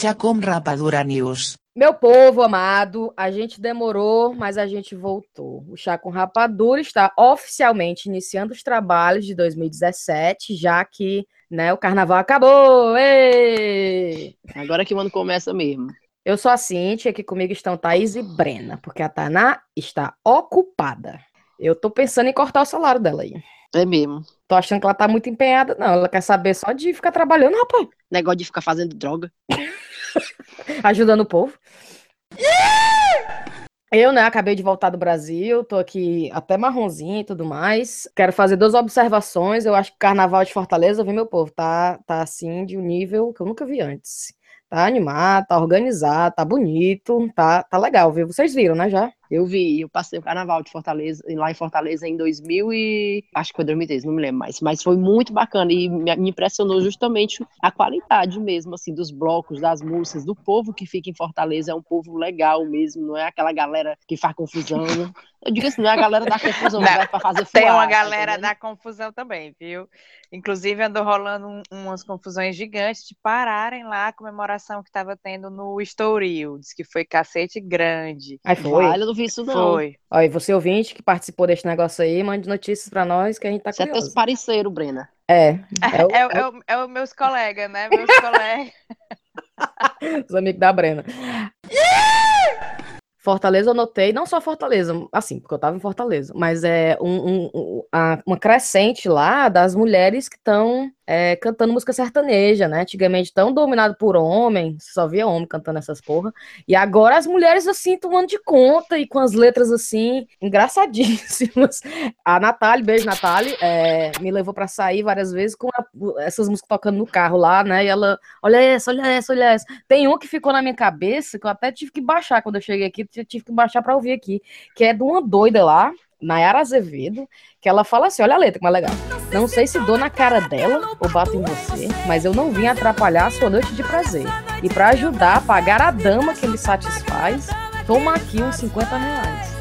Chacom Rapadura News. Meu povo amado, a gente demorou, mas a gente voltou. O Chá com Rapadura está oficialmente iniciando os trabalhos de 2017, já que né, o carnaval acabou. Ei! Agora que o ano começa mesmo. Eu sou a Cintia, aqui comigo estão Thaís e Brena, porque a Taná está ocupada. Eu tô pensando em cortar o salário dela aí. É mesmo. Tô achando que ela tá muito empenhada, não. Ela quer saber só de ficar trabalhando, rapaz. Negócio de ficar fazendo droga. Ajudando o povo. Eu, né, acabei de voltar do Brasil, tô aqui até marronzinho e tudo mais. Quero fazer duas observações. Eu acho que o carnaval de Fortaleza, viu, meu povo, tá, tá assim de um nível que eu nunca vi antes. Tá animado, tá organizado, tá bonito, tá, tá legal, viu? Vocês viram, né, já? Eu vi, eu passei o carnaval de Fortaleza, lá em Fortaleza em 2000 e acho que foi 2013, não me lembro mais, mas foi muito bacana e me impressionou justamente a qualidade mesmo assim dos blocos, das músicas, do povo que fica em Fortaleza, é um povo legal mesmo, não é aquela galera que faz confusão. Né? Eu digo assim, não é a galera da confusão, não, é para fazer fuar, Tem uma galera tá da confusão também, viu? Inclusive andou rolando um, umas confusões gigantes de pararem lá a comemoração que estava tendo no Estoril, diz que foi cacete grande. Aí foi. Vale, vi isso não. Foi. Ó, e você ouvinte que participou desse negócio aí, mande notícias pra nós que a gente tá Você é teus parceiro, Brena. É, É, é o- é, é o- é os meus colegas, né? Meus colegas. os amigos da Brena. Fortaleza eu notei, não só Fortaleza, assim, porque eu tava em Fortaleza, mas é um, um- um- a- uma crescente lá das mulheres que estão cantando música sertaneja, né? Antigamente tão dominado por homem, só via homem cantando essas porra, e agora as mulheres assim tomando de conta e com as letras assim, engraçadíssimas. A Natália, beijo Natália, é, me levou pra sair várias vezes com a- essas músicas tocando no carro lá, né? E ela, olha essa, olha essa, olha essa. Tem um que ficou na minha cabeça, que eu até tive que baixar quando eu cheguei aqui, tive que baixar pra ouvir aqui, que é de uma doida lá, Nayara Azevedo, que ela fala assim, olha a letra, como é legal. Não sei se dou na cara dela ou bato em você, mas eu não vim atrapalhar a sua noite de prazer. E pra ajudar a pagar a dama que ele satisfaz, toma aqui uns 50 reais.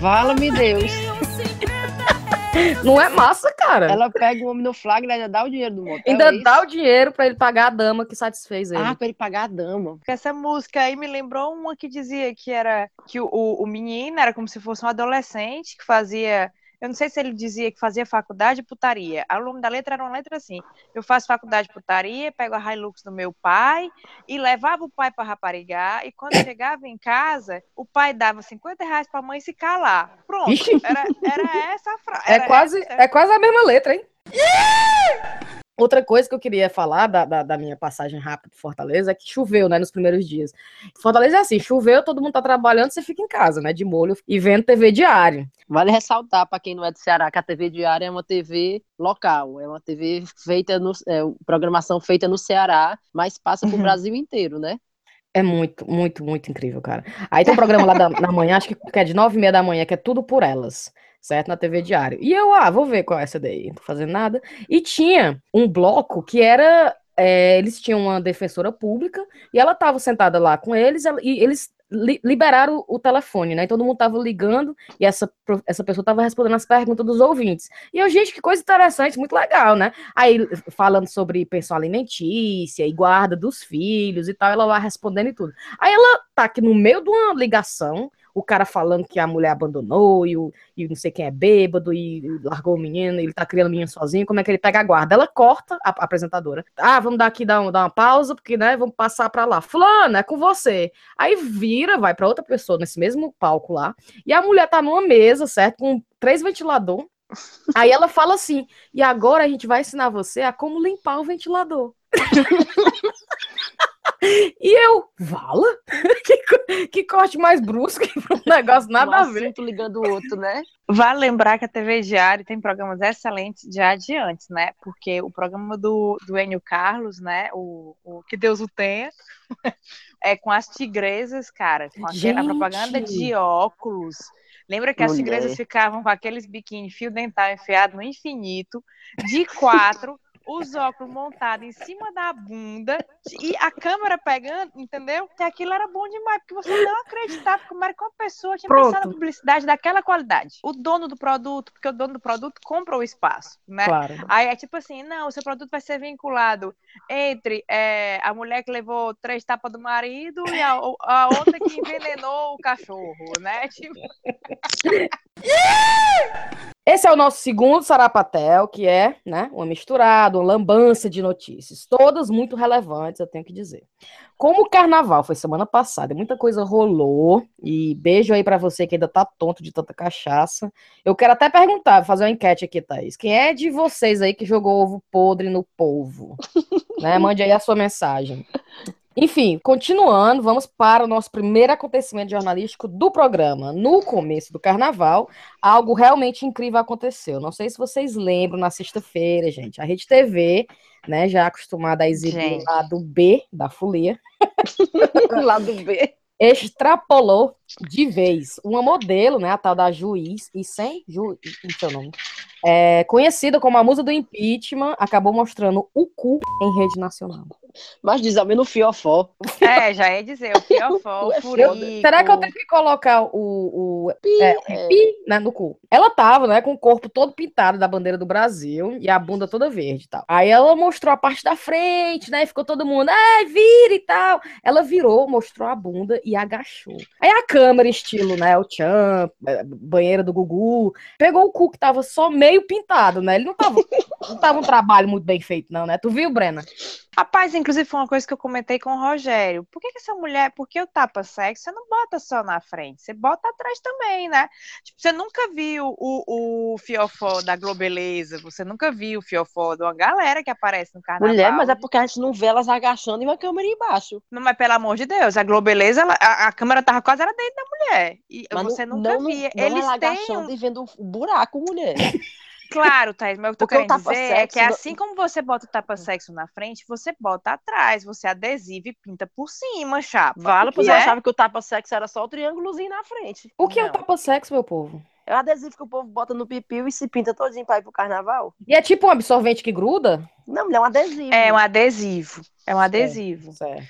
Vala-me Deus. Não é massa, cara? Ela pega o homem no flagra e ainda dá o dinheiro do motel. Ainda é dá o dinheiro pra ele pagar a dama que satisfez ele. Ah, pra ele pagar a dama. Essa música aí me lembrou uma que dizia que era que o, o menino era como se fosse um adolescente que fazia. Eu não sei se ele dizia que fazia faculdade de putaria. O nome da letra era uma letra assim: Eu faço faculdade de putaria, pego a Hilux do meu pai e levava o pai para raparigar. E quando chegava em casa, o pai dava 50 reais para a mãe se calar. Pronto. Era, era essa a frase. É quase, é quase a mesma letra, hein? Outra coisa que eu queria falar da, da, da minha passagem rápida por Fortaleza é que choveu, né, nos primeiros dias. Fortaleza é assim, choveu, todo mundo tá trabalhando, você fica em casa, né, de molho e vendo TV diário. Vale ressaltar para quem não é do Ceará que a TV Diária é uma TV local, é uma TV feita no é, programação feita no Ceará, mas passa pro Uhum. Brasil inteiro, né? É muito, muito, muito incrível, cara. Aí tem um programa lá da, na manhã, acho que é de nove e meia da manhã, que é tudo por elas, certo? Na TV Diário. E eu, ah, vou ver qual é essa daí, não tô fazendo nada. E tinha um bloco que era. é, eles tinham uma defensora pública e ela tava sentada lá com eles e eles li- liberaram o, telefone, né? E todo mundo tava ligando e essa, essa pessoa tava respondendo as perguntas dos ouvintes. E eu, gente, que coisa interessante, muito legal, né? Aí falando sobre pensão alimentícia e guarda dos filhos e tal, ela lá respondendo e tudo. Aí ela tá aqui no meio de uma ligação, o cara falando que a mulher abandonou e, o, e não sei quem é bêbado e, largou o menino, ele tá criando o menino sozinho, como é que ele pega a guarda? Ela corta a, a apresentadora. Ah, vamos dar aqui, dar, um- dar uma pausa, porque, né, vamos passar pra lá. Fulano, é com você. Aí vira, vai pra outra pessoa nesse mesmo palco lá, e a mulher tá numa mesa, certo? Com três ventilador. Aí ela fala assim: e agora a gente vai ensinar você a como limpar o ventilador. e eu, vala? que, que corte mais brusco pra um negócio nada um a ver. assunto ligando o outro, né? Vale lembrar que a TV Diário tem programas excelentes já de antes, né? Porque o programa do, do Enio Carlos, né? O, o Que Deus o tenha, é com as tigresas, cara, com aquela Gente! propaganda de óculos. Lembra que as Mulher. tigresas ficavam com aqueles biquíni fio dental enfiado no infinito, de quatro, os óculos montados em cima da bunda e a câmera pegando, entendeu? E aquilo era bom demais, porque você não acreditava como era que uma pessoa tinha Pronto. pensado na publicidade daquela qualidade. O dono do produto, porque o dono do produto compra o espaço, né? Claro. Aí é tipo assim, não, o seu produto vai ser vinculado entre é, a mulher que levou três tapas do marido e a, a outra que envenenou o cachorro, né? Tipo, Esse é o nosso segundo Sarapatel, que é, né, uma misturada, uma lambança de notícias, todas muito relevantes, eu tenho que dizer. Como o carnaval foi semana passada, muita coisa rolou, e beijo aí pra você que ainda tá tonto de tanta cachaça. Eu quero até perguntar, fazer uma enquete aqui, Thaís. Quem é de vocês aí que jogou ovo podre no polvo? né, mande aí a sua mensagem. Enfim, continuando, vamos para o nosso primeiro acontecimento jornalístico do programa. No começo do carnaval, algo realmente incrível aconteceu. Não sei se vocês lembram, na sexta-feira, gente, a Rede TV, né, já acostumada a exibir Gente. o lado B da folia, Lado B. extrapolou de vez uma modelo, né, a tal da Juiz, e sem Ju, não sei o nome, é, conhecida como a musa do impeachment, acabou mostrando o cu em rede nacional. Mas diz ao menos fiofó. é, já ia dizer, o fiofó, o Eu- furico. Será que eu tenho que colocar o, o Pi, É, é. pi, né, no cu. Ela tava, né, com o corpo todo pintado da bandeira do Brasil e a bunda toda verde e tal. Aí ela mostrou a parte da frente, né, e ficou todo mundo, ai, vira e tal. Ela virou, mostrou a bunda e agachou. Aí a câmera, estilo, né, o Chan, eh, banheira do Gugu, pegou o cu que tava só meio pintado, né, ele não tava, não tava um trabalho muito bem feito não, né, tu viu, Brena? Rapaz, inclusive foi uma coisa que eu comentei com o Rogério. Por que, que essa mulher, por que o tapa-sexo, você não bota só na frente, você bota atrás também, né? Tipo, você nunca viu o, o fiofó da Globeleza, você nunca viu o fiofó de uma galera que aparece no carnaval. Mulher, mas é porque a gente não vê elas agachando e uma câmera embaixo. Não, mas pelo amor de Deus, a Globeleza, ela- a, a câmera tava quase era dentro da mulher. E Mas você não, nunca não, via. não Eles ela têm agachando um... e vendo o buraco, mulher. Claro, Thaís, mas o que eu tô Porque querendo dizer é que não- assim como você bota o tapa-sexo na frente, você bota atrás, você adesiva e pinta por cima, chapa. Vala, pois né? eu achava que o tapa-sexo era só o triângulozinho na frente. O que é o Não. tapa-sexo, meu povo? É o adesivo que o povo bota no pipiu e se pinta todinho pra ir pro carnaval. E é tipo um absorvente que gruda? Não, mulher, é um adesivo. É um adesivo. É um adesivo. Certo.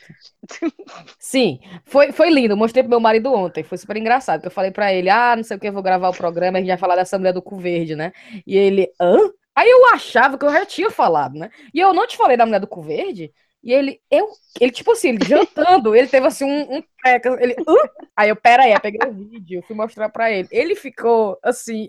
Sim, foi, foi lindo. Eu mostrei pro meu marido ontem. Foi super engraçado. Que eu falei pra ele: ah, não sei o que, eu vou gravar o programa. A gente vai falar dessa mulher do cu verde, né? E ele, hã? Aí eu achava que eu já tinha falado, né? E eu não te falei da mulher do cu verde. E ele, eu, ele, tipo assim, ele jantando, ele teve assim um, um ele, hã? Aí eu, pera aí, eu peguei o vídeo, fui mostrar pra ele. Ele ficou assim.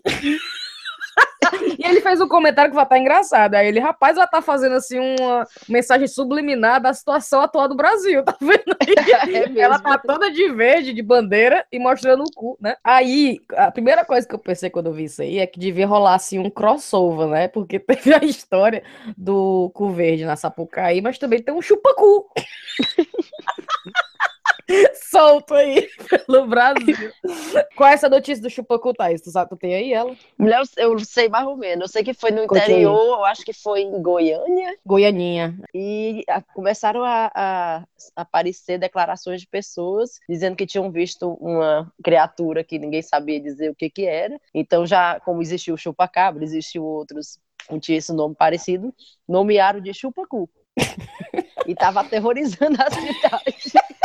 E ele fez um comentário que vai estar engraçado. Aí ele, rapaz, ela tá fazendo assim uma mensagem subliminar da situação atual do Brasil, tá vendo aí? É. Ela tá toda de verde, de bandeira e mostrando o cu, né? Aí, a primeira coisa que eu pensei quando eu vi isso aí é que devia rolar assim um crossover, né? Porque teve a história do cu verde na Sapucaí, mas também tem um chupacu. Solto aí pelo Brasil. Qual é essa notícia do chupacu, Thaís? Tu, sabe, tu tem aí ela? Mulher, eu, sei mais ou menos. Eu sei que foi no interior, eu acho que foi em Goiânia. Goianinha. E a- começaram a, a aparecer declarações de pessoas dizendo que tinham visto uma criatura que ninguém sabia dizer o que que era. Então já, como existiu o chupa-cabra, existiu outros que tinha esse nome parecido, nomearam de chupacu. e tava aterrorizando a cidade.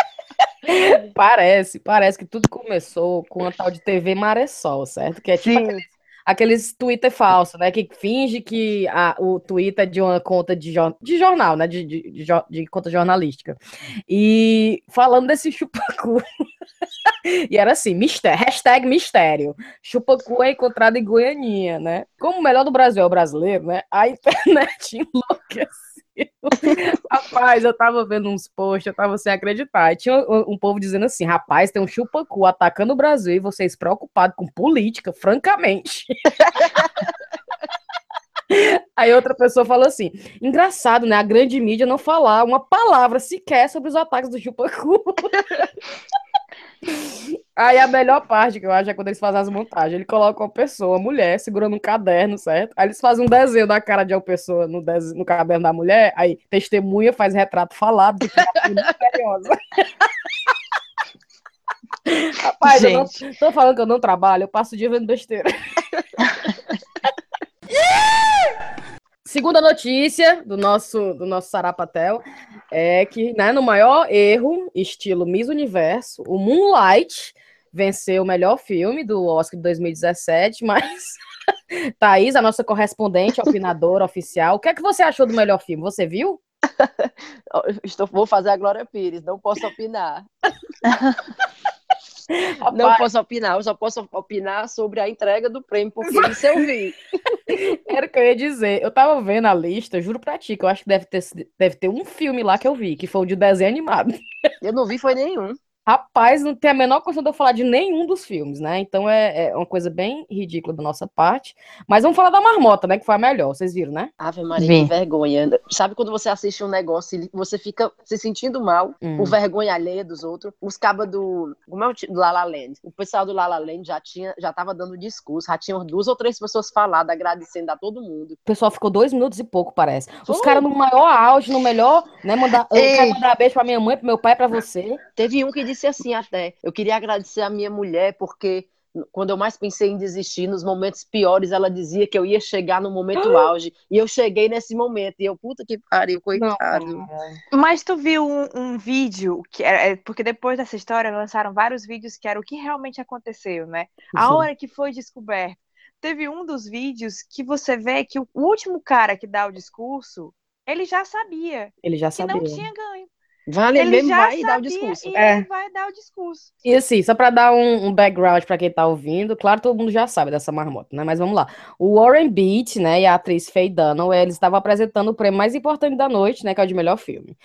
Parece, parece que tudo começou com a tal de TV Maressol, certo? Que é tipo aqueles, aqueles Twitter falsos, né? Que finge que a- o Twitter é de uma conta de, de jornal, né? De, de, de de conta jornalística. E falando desse chupacu. e era assim, mistério, hashtag mistério. Chupacu é encontrado em Goianinha, né? Como o melhor do Brasil é o brasileiro, né? A internet enlouqueceu. Rapaz, eu tava vendo uns posts, eu tava sem acreditar. E tinha um, um povo dizendo assim: rapaz, tem um chupacu atacando o Brasil e vocês preocupados com política, francamente. Aí outra pessoa falou assim: engraçado, né? A grande mídia não falar uma palavra sequer sobre os ataques do chupacu. Aí a melhor parte que eu acho é quando eles fazem as montagens. Ele coloca uma pessoa, uma mulher, segurando um caderno, certo? Aí eles fazem um desenho da cara de uma pessoa no, des- no caderno da mulher. Aí testemunha faz retrato falado misteriosa. Rapaz, eu não Gente, tô falando que eu não trabalho, eu passo o dia vendo besteira. Segunda notícia do nosso, do nosso Sarapatel é que, né, no maior erro, estilo Miss Universo, o Moonlight venceu o melhor filme do Oscar de 2017, mas Thaís, a nossa correspondente, opinadora oficial, o que é que você achou do melhor filme? Você viu? Estou, vou fazer a Glória Pires, não posso opinar. Não posso opinar, eu só posso opinar sobre a entrega do prêmio, porque isso eu vi. Era o que eu ia dizer. Eu tava vendo a lista, juro pra ti, que eu acho que deve ter, deve ter um filme lá que eu vi, que foi o de desenho animado. Eu não vi, foi nenhum. Rapaz, não tem a menor questão de eu falar de nenhum dos filmes, né? Então é, é, uma coisa bem ridícula da nossa parte. Mas vamos falar da marmota, né? Que foi a melhor. Vocês viram, né? Ave Maria, que vergonha. Sabe quando você assiste um negócio e você fica se sentindo mal, hum. por vergonha alheia dos outros? Os cabas do. Como é o do Lala Land? O pessoal do Lala Land já tinha, já tava dando discurso, já tinham duas ou três pessoas falando, agradecendo a todo mundo. O pessoal ficou dois minutos e pouco, parece. Os caras no maior auge, no melhor, né? Mandar, eu quero mandar beijo pra minha mãe, pro meu pai, pra você. Teve um que disse assim até eu queria agradecer a minha mulher, porque quando eu mais pensei em desistir, nos momentos piores, ela dizia que eu ia chegar no momento auge. E eu cheguei nesse momento. E eu, puta que pariu, coitado. Não. Mas tu viu um, um vídeo, que é, porque depois dessa história lançaram vários vídeos que era o que realmente aconteceu, né? A Sim. hora que foi descoberto. Teve um dos vídeos que você vê que o último cara que dá o discurso, ele já sabia. Ele já que sabia. não tinha ganho. Vale, ele mesmo vai dar o discurso. E é. ele vai dar o discurso. E assim, só para dar um, um background para quem tá ouvindo, claro, todo mundo já sabe dessa marmota, né? Mas vamos lá. O Warren Beat, né, e a atriz Faye Dunaway, eles estavam apresentando o prêmio mais importante da noite, né, que é o de melhor filme.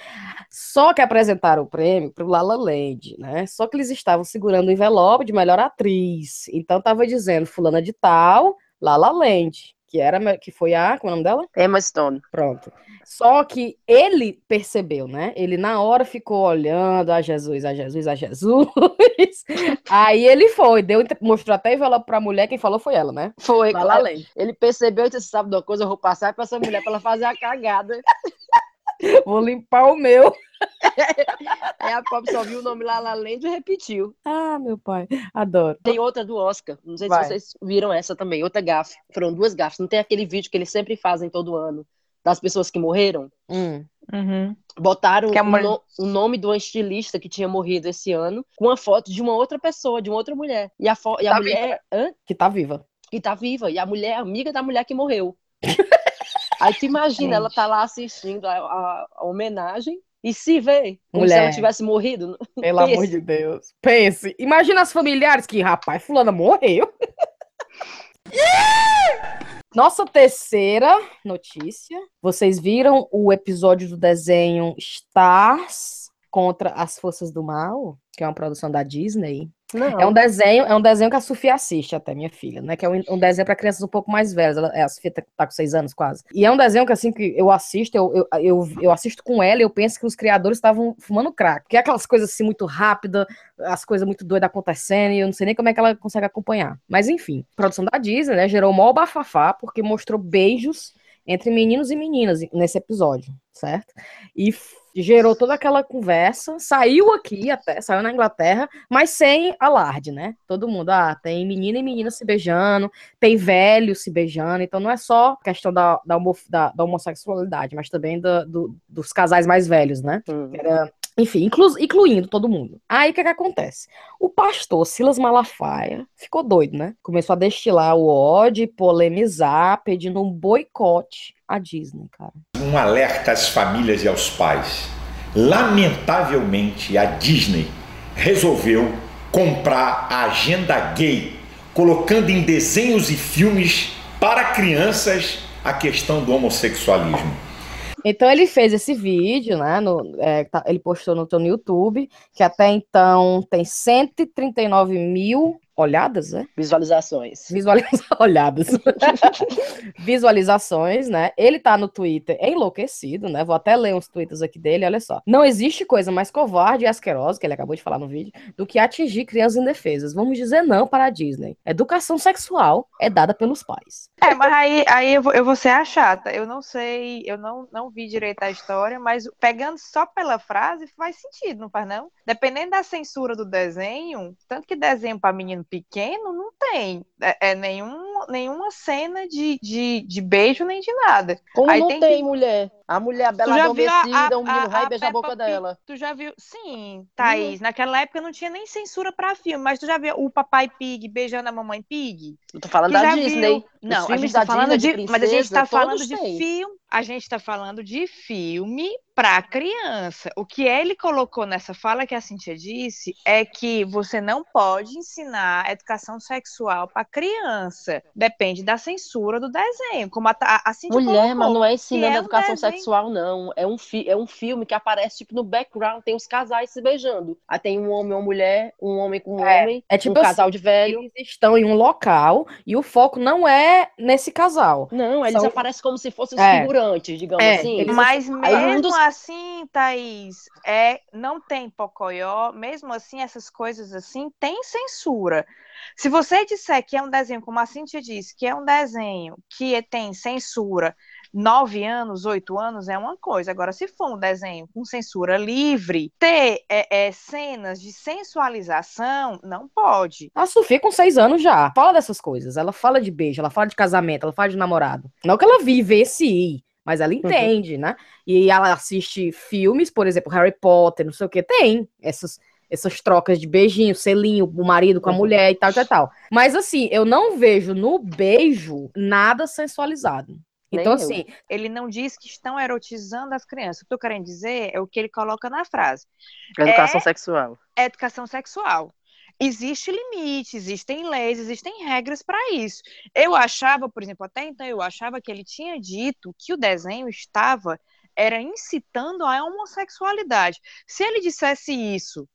Só que apresentaram o prêmio pro La La Land, né? Só que eles estavam segurando o envelope de melhor atriz. Então tava dizendo fulana de tal, La La Land que era que foi a, como é o nome dela? Emma Stone. Pronto. Só que ele percebeu, né? Ele na hora ficou olhando a Jesus, a Jesus, a Jesus. Aí ele foi, deu, mostrou até envelope pra mulher, quem falou foi ela, né? Foi, claro. Ele percebeu e disse, sabe de uma coisa, eu vou passar pra essa mulher pra ela fazer a cagada. Vou limpar o meu. Aí a pobre só viu o nome lá La Land e repetiu. Ah, meu pai, adoro. Tem outra do Oscar, não sei Vai. se vocês viram essa também, outra gafe. Foram duas gafes. Não tem aquele vídeo que eles sempre fazem todo ano das pessoas que morreram? Hum. Uhum. Botaram o, no, o, nome de uma estilista que tinha morrido esse ano com a foto de uma outra pessoa, de uma outra mulher. E a, e a tá mulher. Que tá viva. Que tá viva. E a mulher é amiga da mulher que morreu. Aí tu imagina, ela tá lá assistindo a, a, a homenagem e se vê como Mulher. se ela tivesse morrido. Pelo Pense. amor de Deus. Pense. Imagina as familiares que, rapaz, fulana morreu. Nossa terceira notícia. Vocês viram o episódio do desenho Stars contra as Forças do Mal, que é uma produção da Disney? Não. É um desenho, é um desenho que a Sofia assiste até, minha filha, né? Que é um, um desenho para crianças um pouco mais velhas. Ela, é, a Sofia tá, tá, com seis anos quase. E é um desenho que assim que eu assisto, eu, eu, eu, eu assisto com ela e eu penso que os criadores estavam fumando crack. Que é aquelas coisas assim muito rápidas, as coisas muito doidas acontecendo, e eu não sei nem como é que ela consegue acompanhar. Mas enfim, produção da Disney, né? Gerou maior bafafá, porque mostrou beijos entre meninos e meninas nesse episódio, certo? E gerou toda aquela conversa, saiu aqui até, saiu na Inglaterra, mas sem alarde, né? Todo mundo, ah, tem menina e menina se beijando, tem velho se beijando, então não é só questão da, da, da, da homossexualidade, mas também do, do, dos casais mais velhos, né? Uhum. Era enfim, inclu incluindo todo mundo. Aí o que, que acontece? O pastor Silas Malafaia ficou doido, né? Começou a destilar o ódio, polemizar, pedindo um boicote à Disney, cara. Um alerta às famílias e aos pais. Lamentavelmente, a Disney resolveu comprar a agenda gay, colocando em desenhos e filmes para crianças a questão do homossexualismo. Então ele fez esse vídeo, né? No, é, tá, ele postou no, no YouTube, que até então tem 139 mil olhadas, né? Visualizações. Visualiza... olhadas. Visualizações, né? Ele tá no Twitter enlouquecido, né? Vou até ler uns tweets aqui dele, olha só. Não existe coisa mais covarde e asquerosa, que ele acabou de falar no vídeo, do que atingir crianças indefesas. Vamos dizer não para a Disney. Educação sexual é dada pelos pais. É, mas aí, aí eu, vou, eu vou ser a chata. Eu não sei, eu não, não vi direito a história, mas pegando só pela frase, faz sentido, não faz não? Dependendo da censura do desenho, tanto que desenho para menino pequeno, não tem é, é nenhum, nenhuma cena de, de, de beijo nem de nada. Como Aí não tem tem, que- mulher? A mulher, a bela adormecida, a- o menino vai beijar a boca Pig? dela. Tu já viu? Sim, Thaís. Naquela época não tinha nem censura pra filme, mas tu já viu o Papai Pig beijando a Mamãe Pig? Eu tô falando Tu da Disney. viu? Não, a gente tá falando Disney, de, de mas a gente tá falando de filme, a gente tá falando de filme pra criança. O que ele colocou nessa fala que a Cintia disse é que você não pode ensinar educação sexual pra criança. Depende da censura do desenho, como a, a, a Cintia Mulher, mas colocou. não é ensinando é um educação desenho. sexual, não. É um, fi é um filme que aparece, tipo, no background, tem os casais se beijando. Aí tem um homem e uma mulher, um homem com um É, homem, é tipo um casal de velho. Eles estão em um local e o foco não é nesse casal. Não, eles São- aparecem como se fossem os É. figurantes, digamos É, assim. eles- Mas um mesmo dos- assim, Thaís, é, não tem pocoyó, mesmo assim, essas coisas assim, tem censura. Se você disser que é um desenho, como a Cintia disse, que é um desenho que tem censura, nove anos, oito anos, é uma coisa. Agora, se for um desenho com censura livre, ter é, é, cenas de sensualização, não pode. A Sofia com seis anos já fala dessas coisas. Ela fala de beijo, ela fala de casamento, ela fala de namorado. Não que ela vive esse mas ela entende, né? E ela assiste filmes, por exemplo, Harry Potter, não sei o que, tem essas, essas trocas de beijinho, selinho, o marido com a Uhum. mulher e tal, tal, tal. Mas assim, eu não vejo no beijo nada sensualizado. Nem Então, eu. assim, Ele não diz que estão erotizando as crianças. O que eu quero dizer é o que ele coloca na frase. Educação sexual. é educação sexual. Existe limite, existem leis, existem regras para isso. Eu achava, por exemplo, até então eu achava que ele tinha dito que o desenho estava era incitando a homossexualidade. Se ele dissesse isso,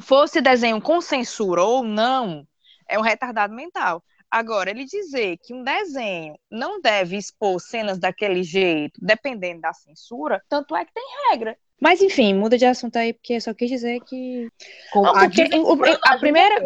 fosse desenho com censura ou não, é um retardado mental. Agora, ele dizer que um desenho não deve expor cenas daquele jeito, dependendo da censura, tanto é que tem regra. Mas enfim, muda de assunto aí, porque eu só quis dizer que a porque o- a primeira-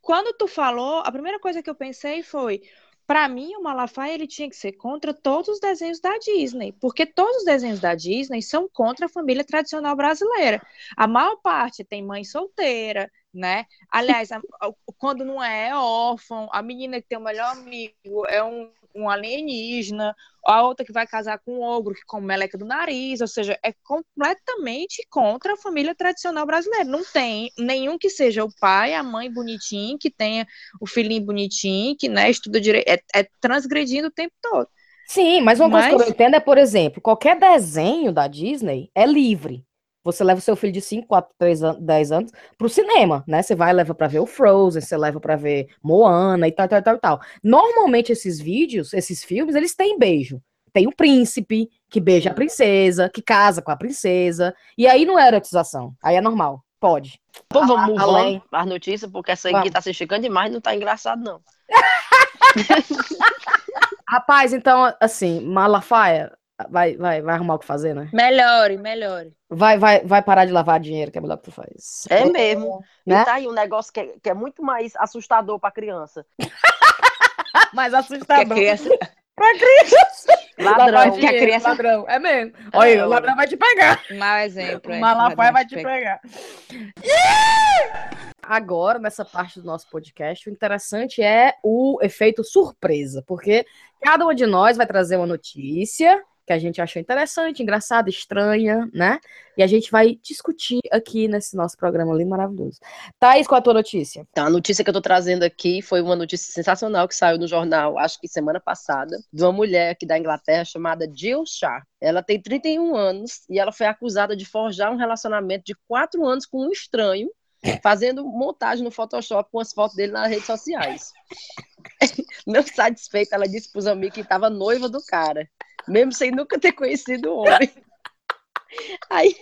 quando tu falou, a primeira coisa que eu pensei foi, pra mim, o Malafaia ele tinha que ser contra todos os desenhos da Disney, porque todos os desenhos da Disney são contra a família tradicional brasileira. A maior parte tem mãe solteira, né? Aliás, a- a- quando não é, é órfão, a menina que tem o melhor amigo é um, um alienígena, a outra que vai casar com um ogro que come meleca do nariz, ou seja, é completamente contra a família tradicional brasileira. Não tem nenhum que seja o pai, a mãe bonitinho, que tenha o filhinho bonitinho, que né, estuda direito, é, é transgredindo o tempo todo. Sim, mas uma coisa que eu Mas- entendo é, por exemplo, qualquer desenho da Disney é livre. Você leva o seu filho de 5, 4, 3, 10 anos pro cinema, né? Você vai e leva pra ver o Frozen, você leva pra ver Moana e tal, tal, tal, tal. Normalmente esses vídeos, esses filmes, eles têm beijo. Tem o príncipe que beija a princesa, que casa com a princesa, e aí não é erotização, aí é normal, pode. Pô, vamos move on além. as notícias, porque essa aqui Vamos. tá se esticando demais, não tá engraçado, não. Rapaz, então, assim, Malafaia, vai, vai, vai arrumar o que fazer, né? Melhore, melhore. Vai, vai, vai parar de lavar dinheiro, que é melhor que tu faz. É mesmo. Né? E tá aí um negócio que é, que é muito mais assustador pra criança. Mais assustador. criança, Pra criança. Ladrão. Lavar Que a criança- ladrão. É mesmo. Olha, É, o ladrão vai te pegar. mau exemplo. O é, Malafaia vai te pegar. pegar. Agora, nessa parte do nosso podcast, o interessante é o efeito surpresa, porque cada um de nós vai trazer uma notícia que a gente achou interessante, engraçada, estranha, né? E a gente vai discutir aqui nesse nosso programa lindo, maravilhoso. Thaís, qual a tua notícia? Então, a notícia que eu tô trazendo aqui foi uma notícia sensacional que saiu no jornal, acho que semana passada, de uma mulher aqui da Inglaterra chamada Jill Sharp. Ela tem 31 anos e ela foi acusada de forjar um relacionamento de 4 anos com um estranho, fazendo montagem no Photoshop com as fotos dele nas redes sociais. Não satisfeita, ela disse pros amigos que estava noiva do cara, mesmo sem nunca ter conhecido o homem. Aí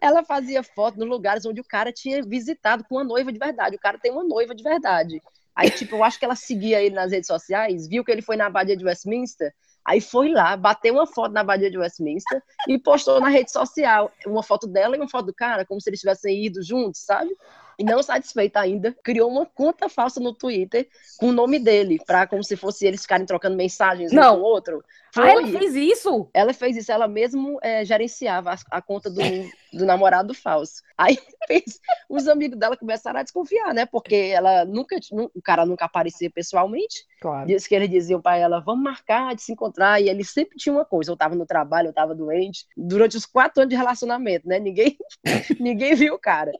ela fazia foto nos lugares onde o cara tinha visitado com uma noiva de verdade. O cara tem uma noiva de verdade. Aí, tipo, eu acho que ela seguia ele nas redes sociais, viu que ele foi na Abadia de Westminster, aí foi lá, bateu uma foto na Abadia de Westminster e postou na rede social uma foto dela e uma foto do cara, como se eles tivessem ido juntos, sabe? E não satisfeita ainda, criou uma conta falsa no Twitter com o nome dele, para como se fosse eles ficarem trocando mensagens um Não. com o outro. Ah, ela Foi. fez isso? Ela fez isso, ela mesmo eh, gerenciava a, a conta do, do namorado falso. Aí fez, os amigos dela começaram a desconfiar, né? Porque ela nunca, nu- o cara nunca aparecia pessoalmente. Claro. Diz que eles diziam para ela, vamos marcar de se encontrar. E ele sempre tinha uma coisa, eu tava no trabalho, eu tava doente. Durante os quatro anos de relacionamento, né? Ninguém, ninguém viu o cara.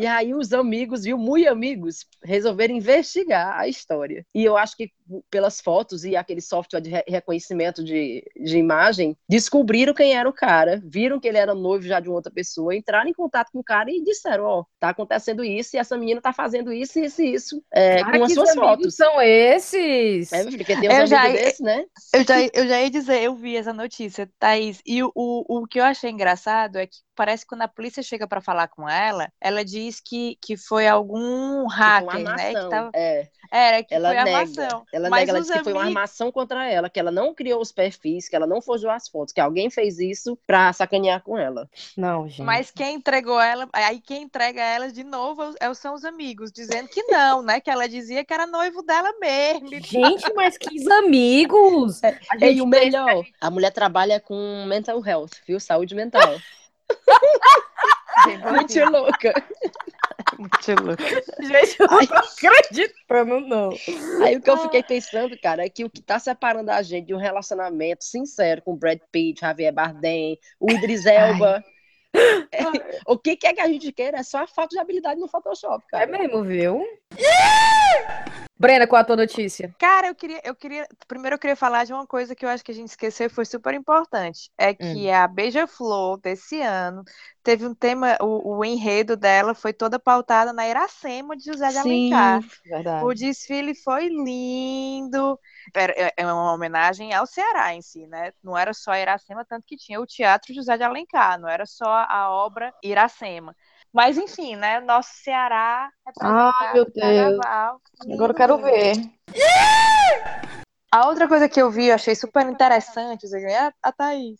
E aí os amigos, viu, muito amigos, resolveram investigar a história. E eu acho que pelas fotos e aquele software de re- reconhecimento de, de imagem, descobriram quem era o cara, viram que ele era noivo já de uma outra pessoa, entraram em contato com o cara e disseram, ó, tá acontecendo isso e essa menina tá fazendo isso, isso e isso, é, Cara, com as que suas fotos. são esses? É, porque tem uns Eu já- desses, né? Eu já, eu já ia dizer, eu vi essa notícia, Thaís, e o, o, o que eu achei engraçado é que parece que quando a polícia chega pra falar com ela, ela diz que, que foi algum Tipo, hacker, uma né? Que tava, É, era, que ela foi nega. armação. Ela Mas nega, ela disse que foi uma armação contra ela, que ela não criou os perfis, que ela não forjou as fotos, que alguém fez isso pra sacanear com ela. Não, gente. Mas quem entregou ela, aí quem entrega ela de novo é- são os amigos, dizendo que não, né? Que ela dizia que era noivo dela mesmo. Gente, mas que amigos! A E o melhor, a mulher trabalha com mental health, viu? Saúde mental. tal. Muito louca. Muito louco. Gente, eu não tô acreditando, não. Aí o que eu fiquei pensando, cara, é que o que tá separando a gente de um relacionamento sincero com Brad Pitt, Javier Bardem, o Idris Elba. é, o que quer que a gente queira é só a falta de habilidade no Photoshop, É cara. mesmo, viu? Brena, qual a tua notícia? Cara, eu queria, eu queria. Primeiro eu queria falar de uma coisa que eu acho que a gente esqueceu e foi super importante. É que a Beija-Flor desse ano teve um tema, o, o enredo dela foi toda pautada na Iracema de José de Alencar. Verdade. O desfile foi lindo. Era- É é uma homenagem ao Ceará em si, né? Não era só Iracema, tanto que tinha o Teatro José de Alencar, não era só a obra Iracema. Mas enfim, né? Nosso Ceará Ai, meu Deus. carnaval. Agora eu quero ver. A outra coisa que eu vi, eu achei super interessante, Zé, a, a Thaís,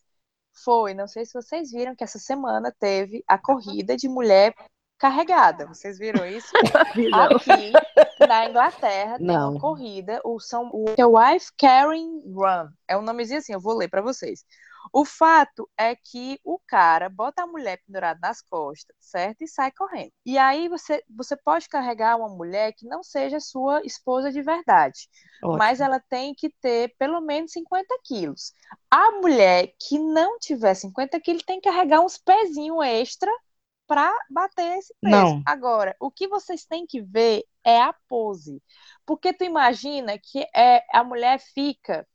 foi, não sei se vocês viram, que essa semana teve a corrida de mulher carregada. Vocês viram isso? Aqui na Inglaterra tem Não. uma corrida, o são o é o Wife Carrying Run. É um nomezinho assim, eu vou ler para vocês. O fato é que o cara bota a mulher pendurada nas costas, certo? E sai correndo. E aí você, você pode carregar uma mulher que não seja sua esposa de verdade Ótimo. mas ela tem que ter pelo menos 50 quilos. A mulher que não tiver 50 quilos tem que carregar uns pezinhos extra para bater esse peso. Não. Agora, o que vocês têm que ver é a pose. Porque tu imagina que é, a mulher fica.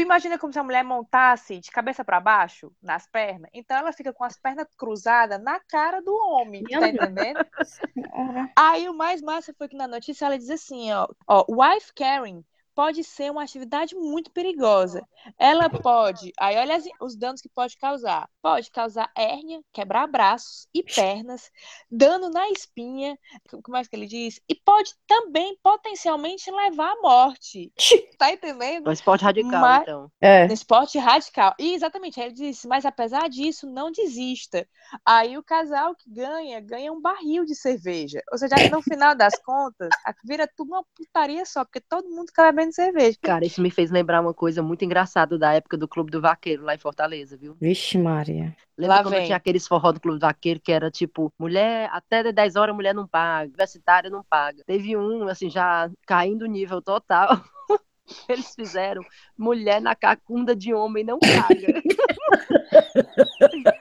Tu imagina como se a mulher montasse de cabeça para baixo nas pernas? Então ela fica com as pernas cruzadas na cara do homem, tá entendendo? Aí o mais massa foi que na notícia ela diz assim, ó, ó, wife carrying pode ser uma atividade muito perigosa. Ela pode, aí olha as- os danos que pode causar. Pode causar hérnia, quebrar braços e pernas, dano na espinha, como é que ele diz? E pode também potencialmente levar à morte. Tá entendendo? Um esporte radical, Mas- então. É. No esporte radical. E exatamente, aí ele disse, mas apesar disso, não desista. Aí o casal que ganha, ganha um barril de cerveja. Ou seja, no final das contas, vira tudo uma putaria só, porque todo mundo fica bebendo cerveja. Cara, isso me fez lembrar uma coisa muito engraçada da época do Clube do Vaqueiro, lá em Fortaleza, viu? Vixe, Maria. Lembra Lá quando vem. tinha aqueles forró do Clube do Vaqueiro que era tipo, mulher, até 10 horas mulher não paga, universitária não paga. Teve um, assim, já caindo o nível total. Eles fizeram mulher na cacunda de homem não paga.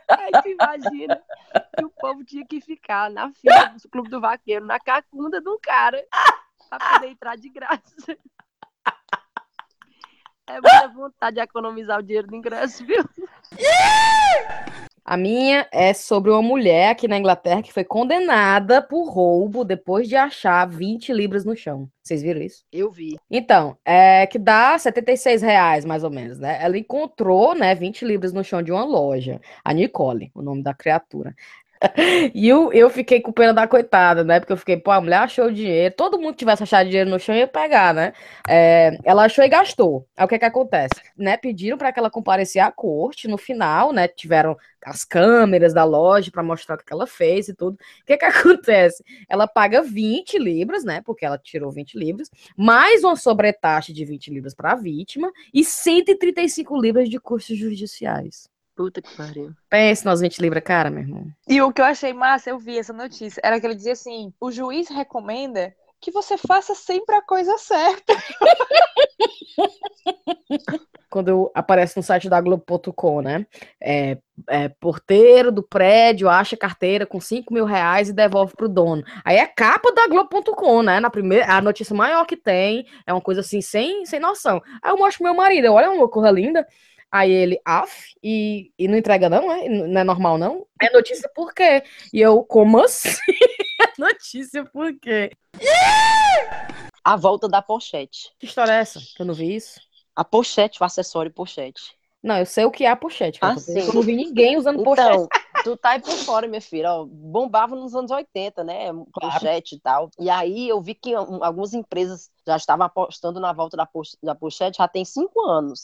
Aí tu imagina que o povo tinha que ficar na fila do Clube do Vaqueiro, na cacunda de um cara, pra poder entrar de graça. É muita vontade de economizar o dinheiro do ingresso, viu? A minha é sobre uma mulher aqui na Inglaterra que foi condenada por roubo depois de achar 20 libras no chão. Vocês viram isso? Eu vi. Então, é que dá 76 reais, mais ou menos, né? Ela encontrou, né, 20 libras no chão de uma loja. A Nicole, o nome da criatura. E eu, eu fiquei com pena da coitada, né? Porque eu fiquei, pô, a mulher achou o dinheiro. Todo mundo que tivesse achado dinheiro no chão ia pegar, né? É, ela achou e gastou. Aí o que que acontece? Né? Pediram para que ela comparecesse à corte no final, né? Tiveram as câmeras da loja para mostrar o que ela fez e tudo. O que que acontece? Ela paga 20 libras, né? Porque ela tirou 20 libras, mais uma sobretaxa de 20 libras para a vítima e 135 libras de custos judiciais. Puta que pariu. Pense nas 20 libras, cara, meu irmão. E o que eu achei massa, eu vi essa notícia, era que ele dizia assim: o juiz recomenda que você faça sempre a coisa certa. Quando aparece no site da Globo.com, né? É, é, porteiro do prédio acha carteira com 5 mil reais e devolve pro dono. Aí é capa da Globo.com, né? Na primeira, a notícia maior que tem, é uma coisa assim, sem, sem noção. Aí eu mostro pro meu marido, eu, olha uma coisa linda. Aí ele, af, e, e não entrega não, é? Não é normal não? É notícia por quê? E eu, como assim? É notícia por quê? A volta da pochete. Que história é essa? Que eu não vi isso? A pochete, o acessório pochete. Não, eu sei o que é a pochete. Ah, eu, eu não vi ninguém usando pochete. Então, tu tá aí por fora, minha filha. Ó, bombava nos anos 80, né? Pochete e tal. E aí eu vi que um, algumas empresas já estavam apostando na volta da, poch da pochete já tem cinco anos.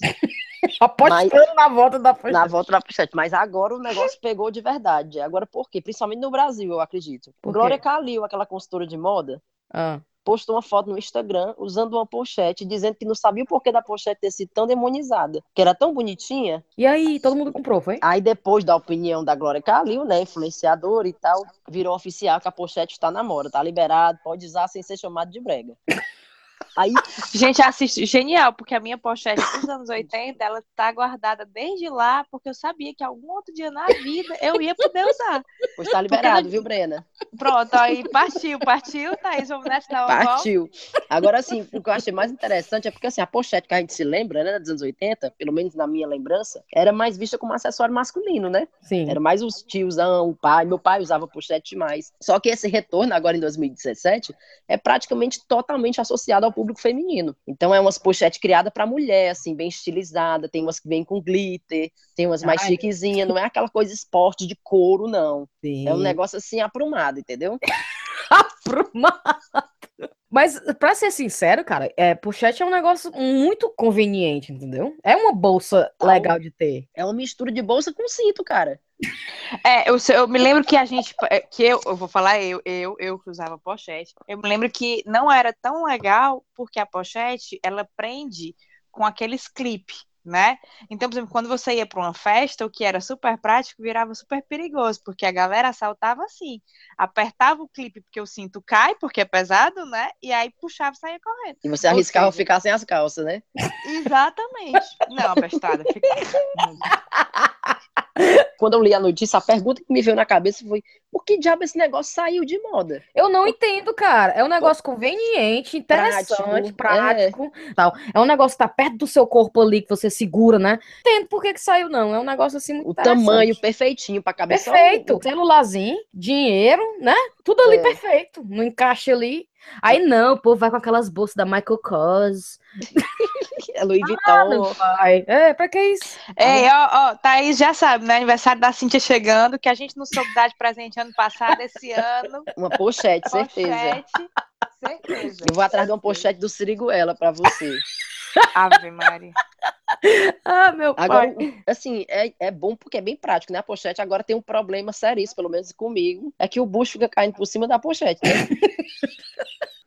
Apostando na volta da pochete. Na volta da pochete. Mas agora o negócio pegou de verdade. Agora por quê? Principalmente no Brasil, eu acredito. Glória Calil, aquela consultora de moda, Ah, postou uma foto no Instagram usando uma pochete, dizendo que não sabia o porquê da pochete ter sido tão demonizada, que era tão bonitinha. E aí, todo mundo comprou, foi? Aí depois da opinião da Glória Calil, né, influenciadora e tal, virou oficial que a pochete está na moda, tá liberado, pode usar sem ser chamado de brega. Aí, Gente, assiste, genial, porque a minha pochete dos anos 80, ela tá guardada desde lá, porque eu sabia que algum outro dia na vida eu ia poder usar. pois tá liberado, viu, Brena? Pronto, aí partiu, partiu, Thaís, vamos nessa uma volta. Partiu. Agora, assim, o que eu achei mais interessante é porque, assim, a pochete que a gente se lembra, né, dos anos 80, pelo menos na minha lembrança, era mais vista como acessório masculino, né? Sim. Era mais os tiozão, o pai. Meu pai usava pochete demais. Só que esse retorno, agora em 2017, é praticamente totalmente associado ao público feminino. Então, é umas pochetes criadas para mulher, assim, bem estilizada. Tem umas que vêm com glitter, tem umas mais Ai. chiquezinhas. Não é aquela coisa esporte de couro, não. Sim. É um negócio assim aprumado, entendeu? aprumado. Mas, pra ser sincero, cara, é, pochete é um negócio muito conveniente, entendeu? É uma bolsa legal de ter. É uma mistura de bolsa com cinto, cara. É, eu, eu me lembro que a gente, é, que eu, eu vou falar eu, eu, eu que usava pochete, eu me lembro que não era tão legal porque a pochete, ela prende com aqueles clipe, né? Então, por exemplo, quando você ia para uma festa, o que era super prático virava super perigoso, porque a galera assaltava assim, apertava o clipe porque o cinto cai, porque é pesado, né? E aí puxava e saía correndo. E você Ou arriscava seja- ficar sem as calças, né? Exatamente. Não, abestada, fica... Quando eu li a notícia, a pergunta que me veio na cabeça foi: por que diabo esse negócio saiu de moda? Eu não entendo, cara. É um negócio conveniente, interessante, Prático, prático, tal. É um negócio que tá perto do seu corpo ali, que você segura, né? Entendo por que que saiu, não. É um negócio assim muito O tamanho perfeitinho pra caber só um- Perfeito. Celularzinho, dinheiro, né? Tudo ali É. perfeito. No encaixe ali. Aí não, o povo vai com aquelas bolsas da Michael Kors. É Louis Ah, Vuitton. vai. É, pra que isso? É, ó, ó, Thaís já sabe, né? Aniversário da Cintia chegando, que a gente não soube dar de presente ano passado, esse ano. Uma pochete, certeza. Pochete, certeza. Eu vou atrás de uma pochete do Siriguela pra você. Ave Maria. Ah, meu Agora, pai. assim, é, é bom porque é bem prático, né? A pochete agora tem um problema seríssimo, pelo menos comigo, é que o bucho fica caindo por cima da pochete, né?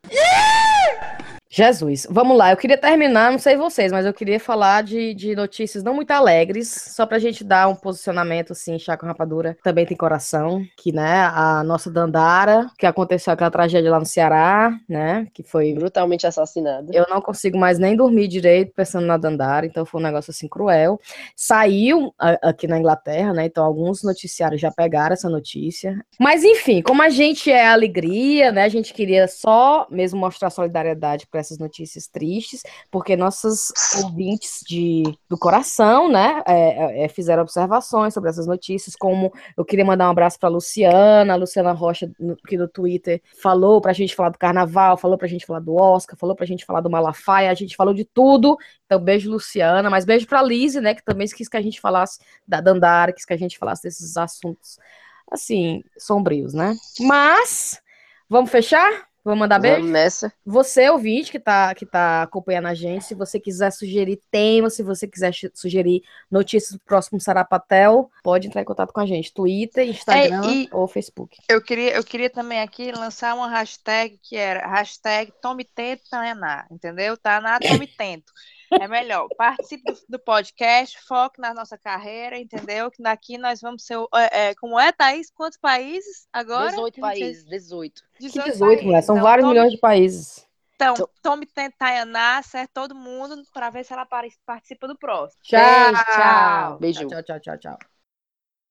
Jesus, vamos lá. Eu queria terminar, não sei vocês, mas eu queria falar de, de notícias não muito alegres, só pra gente dar um posicionamento assim, chá com rapadura. Também tem coração, que, né, a nossa Dandara, que aconteceu aquela tragédia lá no Ceará, né, que foi Brutalmente assassinado. Eu não consigo mais nem dormir direito pensando na Dandara, então foi um negócio assim cruel. Saiu a- aqui na Inglaterra, né? Então alguns noticiários já pegaram essa notícia. Mas enfim, como a gente é alegria, né? A gente queria só mesmo mostrar solidariedade para essas notícias tristes, porque nossos ouvintes de, do coração, né? é, é, fizeram observações sobre essas notícias, como eu queria mandar um abraço para Luciana, a Luciana Rocha, no, que no Twitter falou pra gente falar do carnaval, falou pra gente falar do Oscar, falou pra gente falar do Malafaia, a gente falou de tudo. Então, beijo, Luciana, mas beijo pra Lise, né, que também quis que a gente falasse da Dandara, quis que a gente falasse desses assuntos assim, sombrios, né? Mas, vamos fechar? Vamos mandar beijo? Vamos nessa. Você, ouvinte, que tá, que tá acompanhando a gente, se você quiser sugerir temas, se você quiser sugerir notícias do próximo Sarapatel, pode entrar em contato com a gente. Twitter, Instagram É, ou Facebook. Eu queria, eu queria também aqui lançar uma hashtag que era hashtag Tome Tento entendeu? Tayaná Tome Tento. É melhor. Participe do, do podcast, foque na nossa carreira, entendeu? Que daqui nós vamos ser. o- É, é, como é, Thaís? Quantos países agora? 18 Não sei. países, 18. Que 18 18, mulher, são Então, vários tome- milhões de países. Então, Então- tome Tayaná, certo? Todo mundo, para ver se ela participa do próximo. Tchau, tchau. Beijo. Tchau, tchau, tchau, tchau.